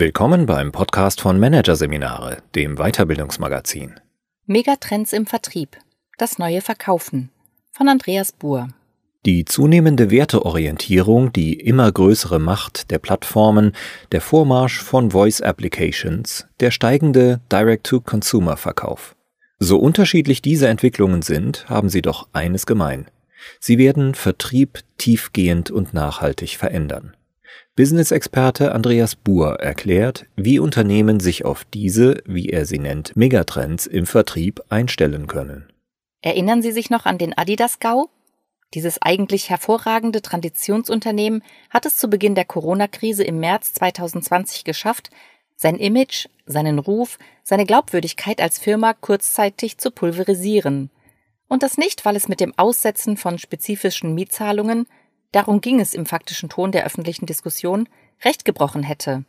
Willkommen beim Podcast von Managerseminare, dem Weiterbildungsmagazin. Megatrends im Vertrieb. Das neue Verkaufen von Andreas Buhr. Die zunehmende Werteorientierung, die immer größere Macht der Plattformen, der Vormarsch von Voice Applications, der steigende Direct-to-Consumer-Verkauf. So unterschiedlich diese Entwicklungen sind, haben sie doch eines gemein. Sie werden Vertrieb tiefgehend und nachhaltig verändern. Business-Experte Andreas Buhr erklärt, wie Unternehmen sich auf diese, wie er sie nennt, Megatrends im Vertrieb einstellen können. Erinnern Sie sich noch an den Adidas-GAU? Dieses eigentlich hervorragende Traditionsunternehmen hat es zu Beginn der Corona-Krise im März 2020 geschafft, sein Image, seinen Ruf, seine Glaubwürdigkeit als Firma kurzzeitig zu pulverisieren. Und das nicht, weil es mit dem Aussetzen von spezifischen Mietzahlungen darum ging es im faktischen Ton der öffentlichen Diskussion, recht gebrochen hätte.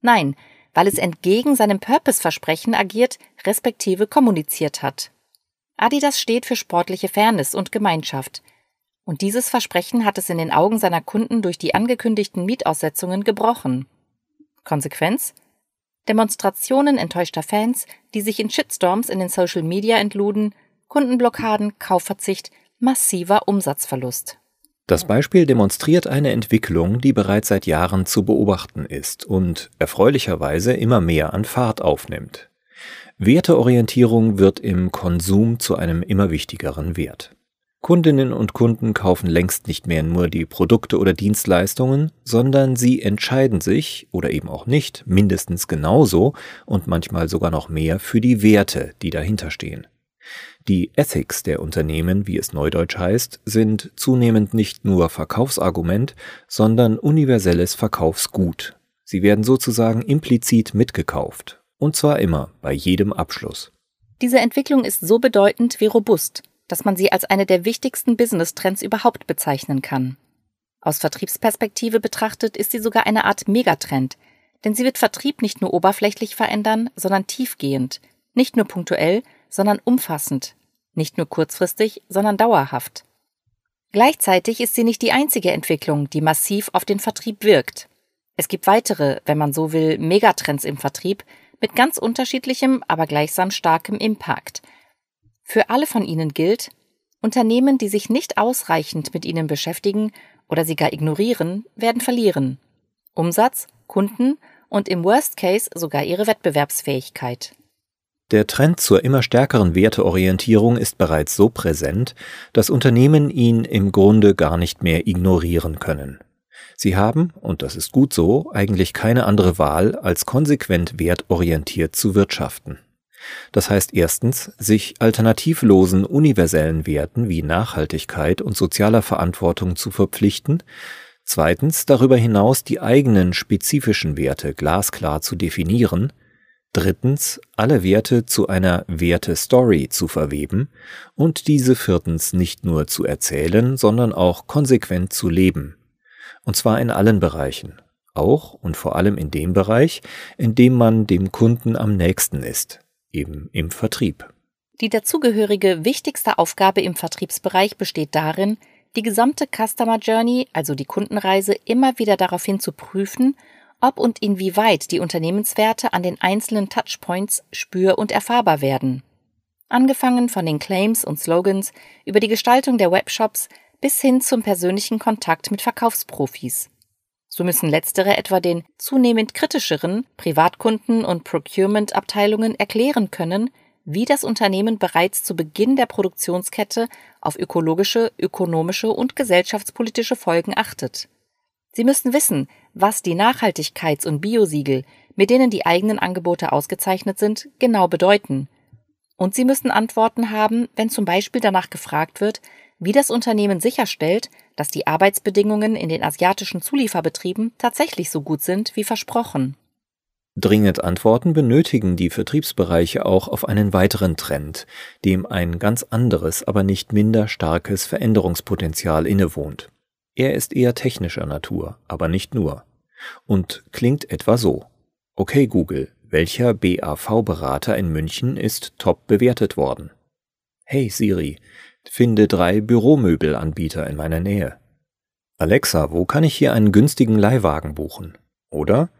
Nein, weil es entgegen seinem Purpose-Versprechen agiert, respektive kommuniziert hat. Adidas steht für sportliche Fairness und Gemeinschaft. Und dieses Versprechen hat es in den Augen seiner Kunden durch die angekündigten Mietaussetzungen gebrochen. Konsequenz? Demonstrationen enttäuschter Fans, die sich in Shitstorms in den Social Media entluden, Kundenblockaden, Kaufverzicht, massiver Umsatzverlust. Das Beispiel demonstriert eine Entwicklung, die bereits seit Jahren zu beobachten ist und erfreulicherweise immer mehr an Fahrt aufnimmt. Werteorientierung wird im Konsum zu einem immer wichtigeren Wert. Kundinnen und Kunden kaufen längst nicht mehr nur die Produkte oder Dienstleistungen, sondern sie entscheiden sich, oder eben auch nicht, mindestens genauso und manchmal sogar noch mehr für die Werte, die dahinter stehen. Die Ethics der Unternehmen, wie es neudeutsch heißt, sind zunehmend nicht nur Verkaufsargument, sondern universelles Verkaufsgut. Sie werden sozusagen implizit mitgekauft. Und zwar immer, bei jedem Abschluss. Diese Entwicklung ist so bedeutend wie robust, dass man sie als eine der wichtigsten Business-Trends überhaupt bezeichnen kann. Aus Vertriebsperspektive betrachtet ist sie sogar eine Art Megatrend, denn sie wird Vertrieb nicht nur oberflächlich verändern, sondern tiefgehend, nicht nur punktuell, sondern umfassend, nicht nur kurzfristig, sondern dauerhaft. Gleichzeitig ist sie nicht die einzige Entwicklung, die massiv auf den Vertrieb wirkt. Es gibt weitere, wenn man so will, Megatrends im Vertrieb mit ganz unterschiedlichem, aber gleichsam starkem Impact. Für alle von ihnen gilt, Unternehmen, die sich nicht ausreichend mit ihnen beschäftigen oder sie gar ignorieren, werden verlieren. Umsatz, Kunden und im Worst Case sogar ihre Wettbewerbsfähigkeit. Der Trend zur immer stärkeren Werteorientierung ist bereits so präsent, dass Unternehmen ihn im Grunde gar nicht mehr ignorieren können. Sie haben, und das ist gut so, eigentlich keine andere Wahl, als konsequent wertorientiert zu wirtschaften. Das heißt erstens, sich alternativlosen universellen Werten wie Nachhaltigkeit und sozialer Verantwortung zu verpflichten, zweitens darüber hinaus die eigenen spezifischen Werte glasklar zu definieren, drittens alle Werte zu einer Werte-Story zu verweben und diese viertens nicht nur zu erzählen, sondern auch konsequent zu leben. Und zwar in allen Bereichen, auch und vor allem in dem Bereich, in dem man dem Kunden am nächsten ist, eben im Vertrieb. Die dazugehörige wichtigste Aufgabe im Vertriebsbereich besteht darin, die gesamte Customer Journey, also die Kundenreise, immer wieder daraufhin zu prüfen ob und inwieweit die Unternehmenswerte an den einzelnen Touchpoints spür- und erfahrbar werden. Angefangen von den Claims und Slogans über die Gestaltung der Webshops bis hin zum persönlichen Kontakt mit Verkaufsprofis. So müssen letztere etwa den zunehmend kritischeren Privatkunden und Procurement-Abteilungen erklären können, wie das Unternehmen bereits zu Beginn der Produktionskette auf ökologische, ökonomische und gesellschaftspolitische Folgen achtet. Sie müssen wissen, was die Nachhaltigkeits- und Biosiegel, mit denen die eigenen Angebote ausgezeichnet sind, genau bedeuten. Und Sie müssen Antworten haben, wenn zum Beispiel danach gefragt wird, wie das Unternehmen sicherstellt, dass die Arbeitsbedingungen in den asiatischen Zulieferbetrieben tatsächlich so gut sind wie versprochen. Dringend Antworten benötigen die Vertriebsbereiche auch auf einen weiteren Trend, dem ein ganz anderes, aber nicht minder starkes Veränderungspotenzial innewohnt. Er ist eher technischer Natur, aber nicht nur. Und klingt etwa so. Okay Google, welcher BAV-Berater in München ist top bewertet worden? Hey Siri, finde drei Büromöbelanbieter in meiner Nähe. Alexa, wo kann ich hier einen günstigen Leihwagen buchen? Oder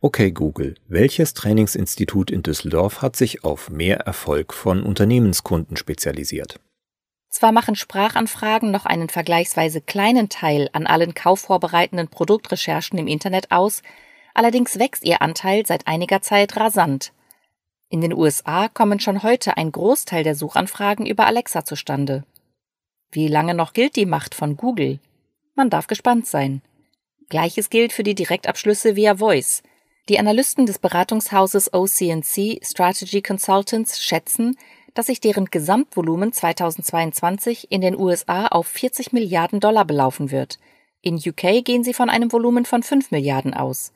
Okay Google, welches Trainingsinstitut in Düsseldorf hat sich auf mehr Erfolg von Unternehmenskunden spezialisiert? Zwar machen Sprachanfragen noch einen vergleichsweise kleinen Teil an allen kaufvorbereitenden Produktrecherchen im Internet aus, allerdings wächst ihr Anteil seit einiger Zeit rasant. In den USA kommen schon heute ein Großteil der Suchanfragen über Alexa zustande. Wie lange noch gilt die Macht von Google? Man darf gespannt sein. Gleiches gilt für die Direktabschlüsse via Voice. Die Analysten des Beratungshauses OCNC Strategy Consultants schätzen, dass sich deren Gesamtvolumen 2022 in den USA auf 40 Milliarden Dollar belaufen wird. In UK gehen sie von einem Volumen von 5 Milliarden aus.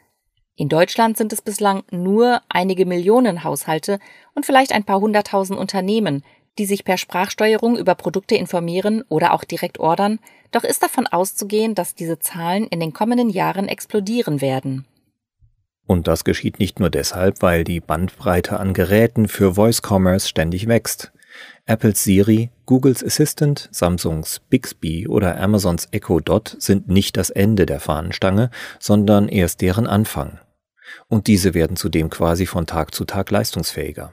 In Deutschland sind es bislang nur einige Millionen Haushalte und vielleicht ein paar hunderttausend Unternehmen, die sich per Sprachsteuerung über Produkte informieren oder auch direkt ordern, doch ist davon auszugehen, dass diese Zahlen in den kommenden Jahren explodieren werden. Und das geschieht nicht nur deshalb, weil die Bandbreite an Geräten für Voice Commerce ständig wächst. Apples Siri, Googles Assistant, Samsungs Bixby oder Amazons Echo Dot sind nicht das Ende der Fahnenstange, sondern erst deren Anfang und diese werden zudem quasi von Tag zu Tag leistungsfähiger.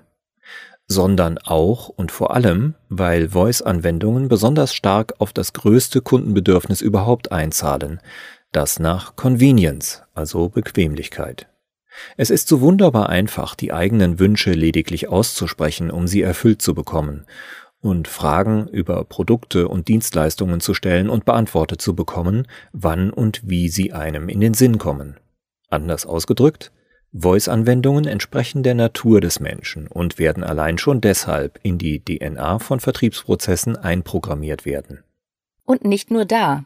Sondern auch und vor allem, weil Voice-Anwendungen besonders stark auf das größte Kundenbedürfnis überhaupt einzahlen, das nach Convenience, also Bequemlichkeit. Es ist so wunderbar einfach, die eigenen Wünsche lediglich auszusprechen, um sie erfüllt zu bekommen, und Fragen über Produkte und Dienstleistungen zu stellen und beantwortet zu bekommen, wann und wie sie einem in den Sinn kommen. Anders ausgedrückt, Voice-Anwendungen entsprechen der Natur des Menschen und werden allein schon deshalb in die DNA von Vertriebsprozessen einprogrammiert werden. Und nicht nur da.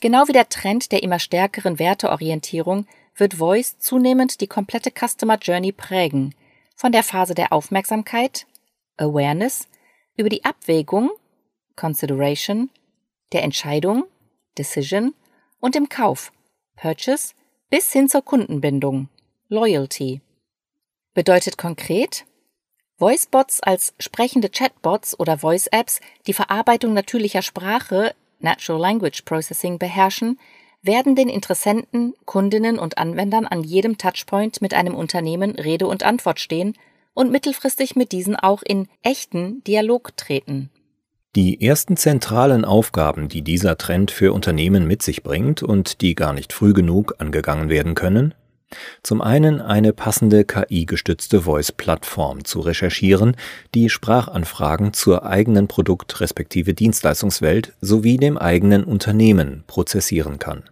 Genau wie der Trend der immer stärkeren Werteorientierung wird Voice zunehmend die komplette Customer Journey prägen, von der Phase der Aufmerksamkeit, Awareness, über die Abwägung, Consideration, der Entscheidung, Decision und dem Kauf, Purchase, bis hin zur Kundenbindung, Loyalty. Bedeutet konkret, Voicebots als sprechende Chatbots oder Voice-Apps, die Verarbeitung natürlicher Sprache, Natural Language Processing, beherrschen, werden den Interessenten, Kundinnen und Anwendern an jedem Touchpoint mit einem Unternehmen Rede und Antwort stehen und mittelfristig mit diesen auch in echten Dialog treten. Die ersten zentralen Aufgaben, die dieser Trend für Unternehmen mit sich bringt und die gar nicht früh genug angegangen werden können, zum einen eine passende KI-gestützte Voice-Plattform zu recherchieren, die Sprachanfragen zur eigenen Produkt- respektive Dienstleistungswelt sowie dem eigenen Unternehmen prozessieren kann.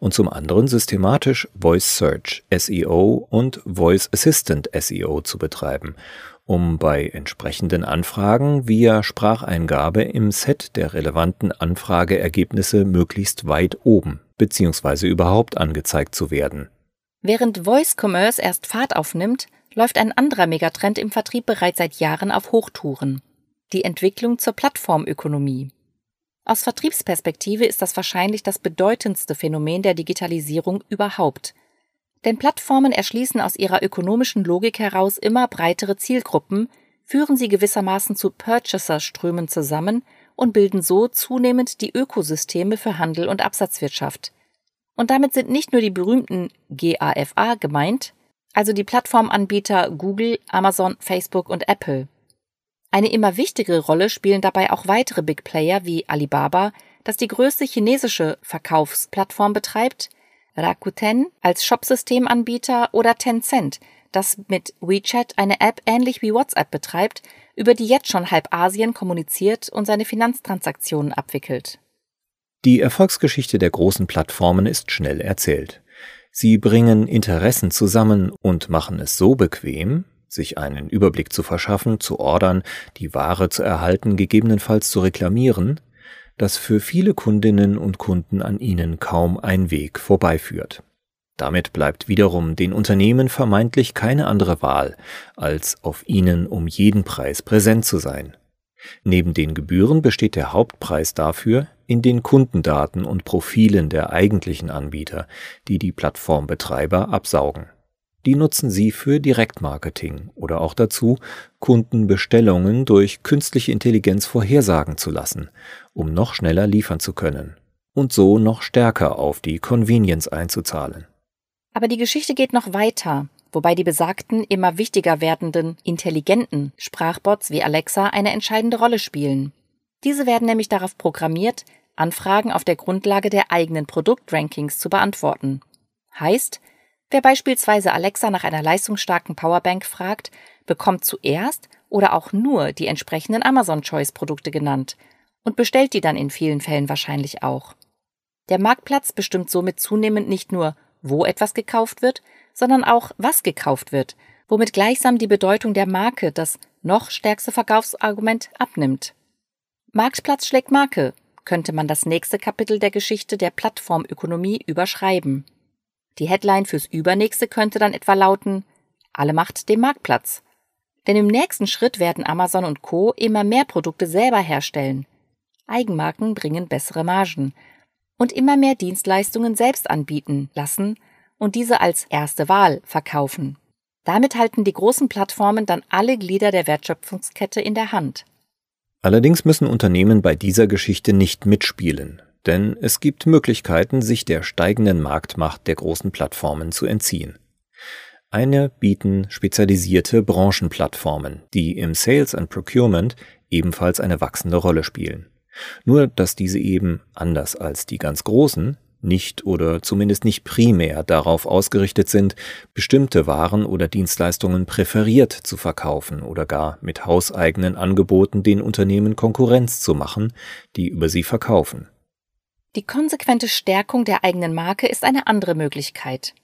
Und zum anderen systematisch Voice Search SEO und Voice Assistant SEO zu betreiben, um bei entsprechenden Anfragen via Spracheingabe im Set der relevanten Anfrageergebnisse möglichst weit oben bzw. überhaupt angezeigt zu werden Während Voice Commerce erst Fahrt aufnimmt, läuft ein anderer Megatrend im Vertrieb bereits seit Jahren auf Hochtouren. Die Entwicklung zur Plattformökonomie. Aus Vertriebsperspektive ist das wahrscheinlich das bedeutendste Phänomen der Digitalisierung überhaupt. Denn Plattformen erschließen aus ihrer ökonomischen Logik heraus immer breitere Zielgruppen, führen sie gewissermaßen zu Purchaser-Strömen zusammen und bilden so zunehmend die Ökosysteme für Handel und Absatzwirtschaft. Und damit sind nicht nur die berühmten GAFA gemeint, also die Plattformanbieter Google, Amazon, Facebook und Apple. Eine immer wichtigere Rolle spielen dabei auch weitere Big Player wie Alibaba, das die größte chinesische Verkaufsplattform betreibt, Rakuten als Shopsystemanbieter oder Tencent, das mit WeChat eine App ähnlich wie WhatsApp betreibt, über die jetzt schon halb Asien kommuniziert und seine Finanztransaktionen abwickelt. Die Erfolgsgeschichte der großen Plattformen ist schnell erzählt. Sie bringen Interessen zusammen und machen es so bequem, sich einen Überblick zu verschaffen, zu ordern, die Ware zu erhalten, gegebenenfalls zu reklamieren, dass für viele Kundinnen und Kunden an ihnen kaum ein Weg vorbeiführt. Damit bleibt wiederum den Unternehmen vermeintlich keine andere Wahl, als auf ihnen um jeden Preis präsent zu sein. Neben den Gebühren besteht der Hauptpreis dafür in den Kundendaten und Profilen der eigentlichen Anbieter, die die Plattformbetreiber absaugen. Die nutzen sie für Direktmarketing oder auch dazu, Kundenbestellungen durch künstliche Intelligenz vorhersagen zu lassen, um noch schneller liefern zu können und so noch stärker auf die Convenience einzuzahlen. Aber die Geschichte geht noch weiter, wobei die besagten immer wichtiger werdenden intelligenten Sprachbots wie Alexa eine entscheidende Rolle spielen. Diese werden nämlich darauf programmiert, Anfragen auf der Grundlage der eigenen Produktrankings zu beantworten. Heißt, wer beispielsweise Alexa nach einer leistungsstarken Powerbank fragt, bekommt zuerst oder auch nur die entsprechenden Amazon Choice Produkte genannt und bestellt die dann in vielen Fällen wahrscheinlich auch. Der Marktplatz bestimmt somit zunehmend nicht nur, wo etwas gekauft wird, sondern auch, was gekauft wird, womit gleichsam die Bedeutung der Marke, das noch stärkste Verkaufsargument, abnimmt. Marktplatz schlägt Marke, könnte man das nächste Kapitel der Geschichte der Plattformökonomie überschreiben. Die Headline fürs übernächste könnte dann etwa lauten Alle Macht dem Marktplatz. Denn im nächsten Schritt werden Amazon und Co. immer mehr Produkte selber herstellen. Eigenmarken bringen bessere Margen. Und immer mehr Dienstleistungen selbst anbieten lassen und diese als erste Wahl verkaufen. Damit halten die großen Plattformen dann alle Glieder der Wertschöpfungskette in der Hand. Allerdings müssen Unternehmen bei dieser Geschichte nicht mitspielen, denn es gibt Möglichkeiten, sich der steigenden Marktmacht der großen Plattformen zu entziehen. Eine bieten spezialisierte Branchenplattformen, die im Sales and Procurement ebenfalls eine wachsende Rolle spielen. Nur dass diese eben, anders als die ganz großen, nicht oder zumindest nicht primär darauf ausgerichtet sind, bestimmte Waren oder Dienstleistungen präferiert zu verkaufen oder gar mit hauseigenen Angeboten den Unternehmen Konkurrenz zu machen, die über sie verkaufen. Die konsequente Stärkung der eigenen Marke ist eine andere Möglichkeit.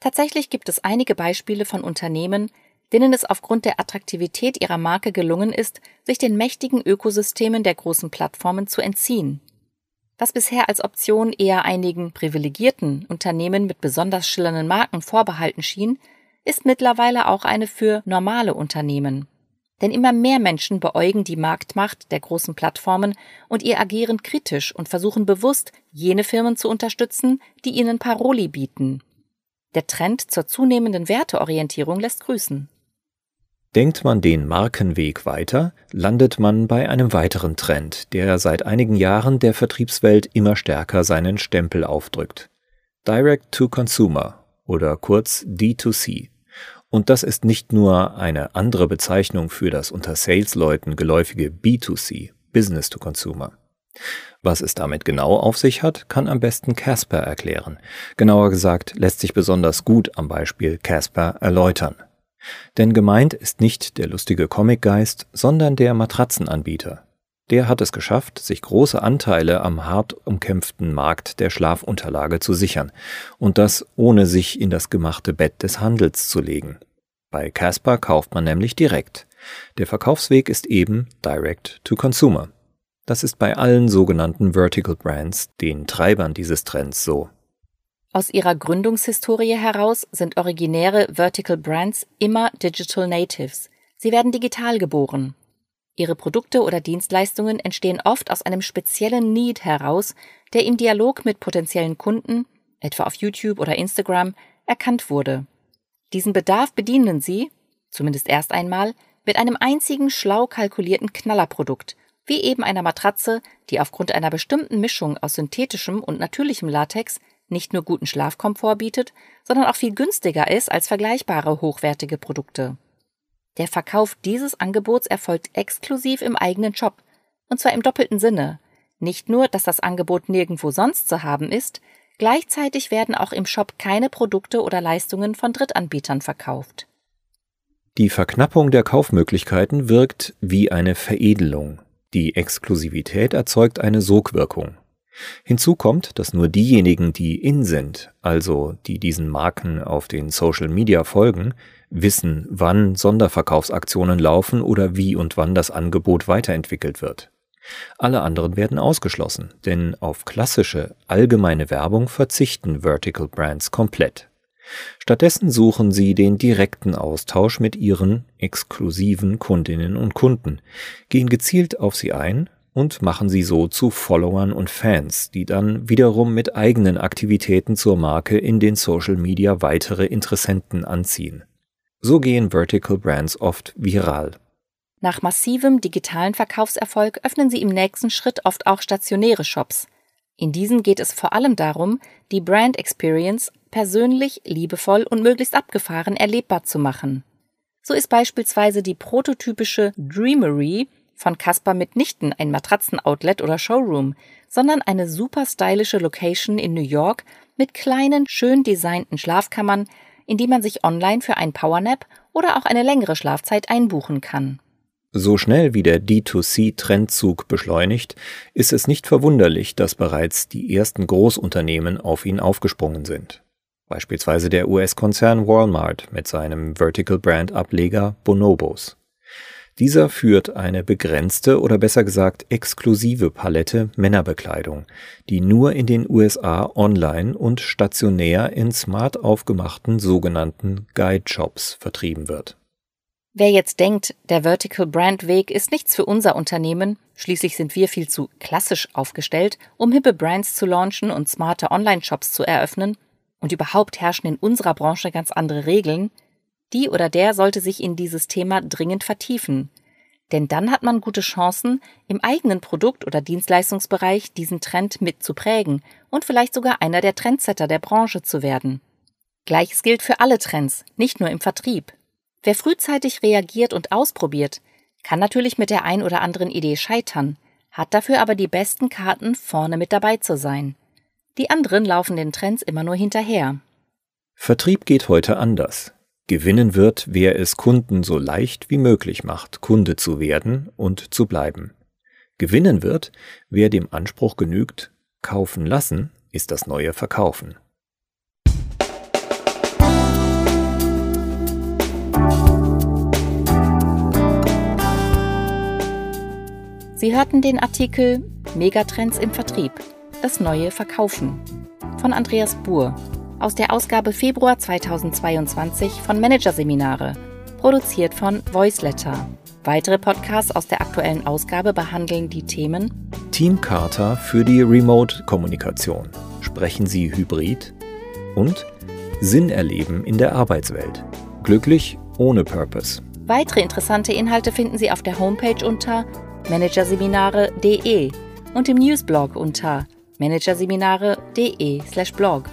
Tatsächlich gibt es einige Beispiele von Unternehmen, denen es aufgrund der Attraktivität ihrer Marke gelungen ist, sich den mächtigen Ökosystemen der großen Plattformen zu entziehen. Was bisher als Option eher einigen privilegierten Unternehmen mit besonders schillernden Marken vorbehalten schien, ist mittlerweile auch eine für normale Unternehmen. Denn immer mehr Menschen beäugen die Marktmacht der großen Plattformen und ihr agieren kritisch und versuchen bewusst, jene Firmen zu unterstützen, die ihnen Paroli bieten, der Trend zur zunehmenden Werteorientierung lässt grüßen. Denkt man den Markenweg weiter, landet man bei einem weiteren Trend, der seit einigen Jahren der Vertriebswelt immer stärker seinen Stempel aufdrückt. Direct to Consumer oder kurz D2C. Und das ist nicht nur eine andere Bezeichnung für das unter Salesleuten geläufige B2C, Business to Consumer. Was es damit genau auf sich hat, kann am besten Casper erklären. Genauer gesagt lässt sich besonders gut am Beispiel Casper erläutern. Denn gemeint ist nicht der lustige Comicgeist, sondern der Matratzenanbieter. Der hat es geschafft, sich große Anteile am hart umkämpften Markt der Schlafunterlage zu sichern, und das ohne sich in das gemachte Bett des Handels zu legen. Bei Casper kauft man nämlich direkt. Der Verkaufsweg ist eben Direct to Consumer. Das ist bei allen sogenannten Vertical Brands, den Treibern dieses Trends, so. Aus ihrer Gründungshistorie heraus sind originäre Vertical Brands immer Digital Natives. Sie werden digital geboren. Ihre Produkte oder Dienstleistungen entstehen oft aus einem speziellen Need heraus, der im Dialog mit potenziellen Kunden, etwa auf YouTube oder Instagram, erkannt wurde. Diesen Bedarf bedienen sie, zumindest erst einmal, mit einem einzigen schlau kalkulierten Knallerprodukt, wie eben einer Matratze, die aufgrund einer bestimmten Mischung aus synthetischem und natürlichem Latex nicht nur guten Schlafkomfort bietet, sondern auch viel günstiger ist als vergleichbare hochwertige Produkte. Der Verkauf dieses Angebots erfolgt exklusiv im eigenen Shop, und zwar im doppelten Sinne. Nicht nur, dass das Angebot nirgendwo sonst zu haben ist, gleichzeitig werden auch im Shop keine Produkte oder Leistungen von Drittanbietern verkauft. Die Verknappung der Kaufmöglichkeiten wirkt wie eine Veredelung. Die Exklusivität erzeugt eine Sogwirkung. Hinzu kommt, dass nur diejenigen, die in sind, also die diesen Marken auf den Social Media folgen, wissen, wann Sonderverkaufsaktionen laufen oder wie und wann das Angebot weiterentwickelt wird. Alle anderen werden ausgeschlossen, denn auf klassische, allgemeine Werbung verzichten Vertical Brands komplett. Stattdessen suchen sie den direkten Austausch mit ihren exklusiven Kundinnen und Kunden, gehen gezielt auf sie ein und machen sie so zu Followern und Fans, die dann wiederum mit eigenen Aktivitäten zur Marke in den Social Media weitere Interessenten anziehen. So gehen Vertical Brands oft viral. Nach massivem digitalen Verkaufserfolg öffnen sie im nächsten Schritt oft auch stationäre Shops. In diesen geht es vor allem darum, die Brand Experience persönlich, liebevoll und möglichst abgefahren erlebbar zu machen. So ist beispielsweise die prototypische Dreamery von Caspar mitnichten ein Matratzen-Outlet oder Showroom, sondern eine super stylische Location in New York mit kleinen, schön designten Schlafkammern, in die man sich online für ein Powernap oder auch eine längere Schlafzeit einbuchen kann. So schnell wie der D2C-Trendzug beschleunigt, ist es nicht verwunderlich, dass bereits die ersten Großunternehmen auf ihn aufgesprungen sind. Beispielsweise der US-Konzern Walmart mit seinem Vertical Brand Ableger Bonobos. Dieser führt eine begrenzte oder besser gesagt exklusive Palette Männerbekleidung, die nur in den USA online und stationär in smart aufgemachten sogenannten Guide Shops vertrieben wird. Wer jetzt denkt, der Vertical Brand Weg ist nichts für unser Unternehmen, schließlich sind wir viel zu klassisch aufgestellt, um hippe Brands zu launchen und smarte Online-Shops zu eröffnen, und überhaupt herrschen in unserer Branche ganz andere Regeln, die oder der sollte sich in dieses Thema dringend vertiefen. Denn dann hat man gute Chancen, im eigenen Produkt- oder Dienstleistungsbereich diesen Trend mitzuprägen und vielleicht sogar einer der Trendsetter der Branche zu werden. Gleiches gilt für alle Trends, nicht nur im Vertrieb. Wer frühzeitig reagiert und ausprobiert, kann natürlich mit der ein oder anderen Idee scheitern, hat dafür aber die besten Karten, vorne mit dabei zu sein. Die anderen laufen den Trends immer nur hinterher. Vertrieb geht heute anders. Gewinnen wird, wer es Kunden so leicht wie möglich macht, Kunde zu werden und zu bleiben. Gewinnen wird, wer dem Anspruch genügt, kaufen lassen ist das neue Verkaufen. Sie hörten den Artikel Megatrends im Vertrieb. Das neue Verkaufen von Andreas Buhr aus der Ausgabe Februar 2022 von Managerseminare, produziert von Voiceletter. Weitere Podcasts aus der aktuellen Ausgabe behandeln die Themen Teamcharta für die Remote-Kommunikation. Sprechen Sie hybrid? Und Sinn erleben in der Arbeitswelt. Glücklich ohne Purpose. Weitere interessante Inhalte finden Sie auf der Homepage unter managerseminare.de und im Newsblog unter managerseminare.de/blog.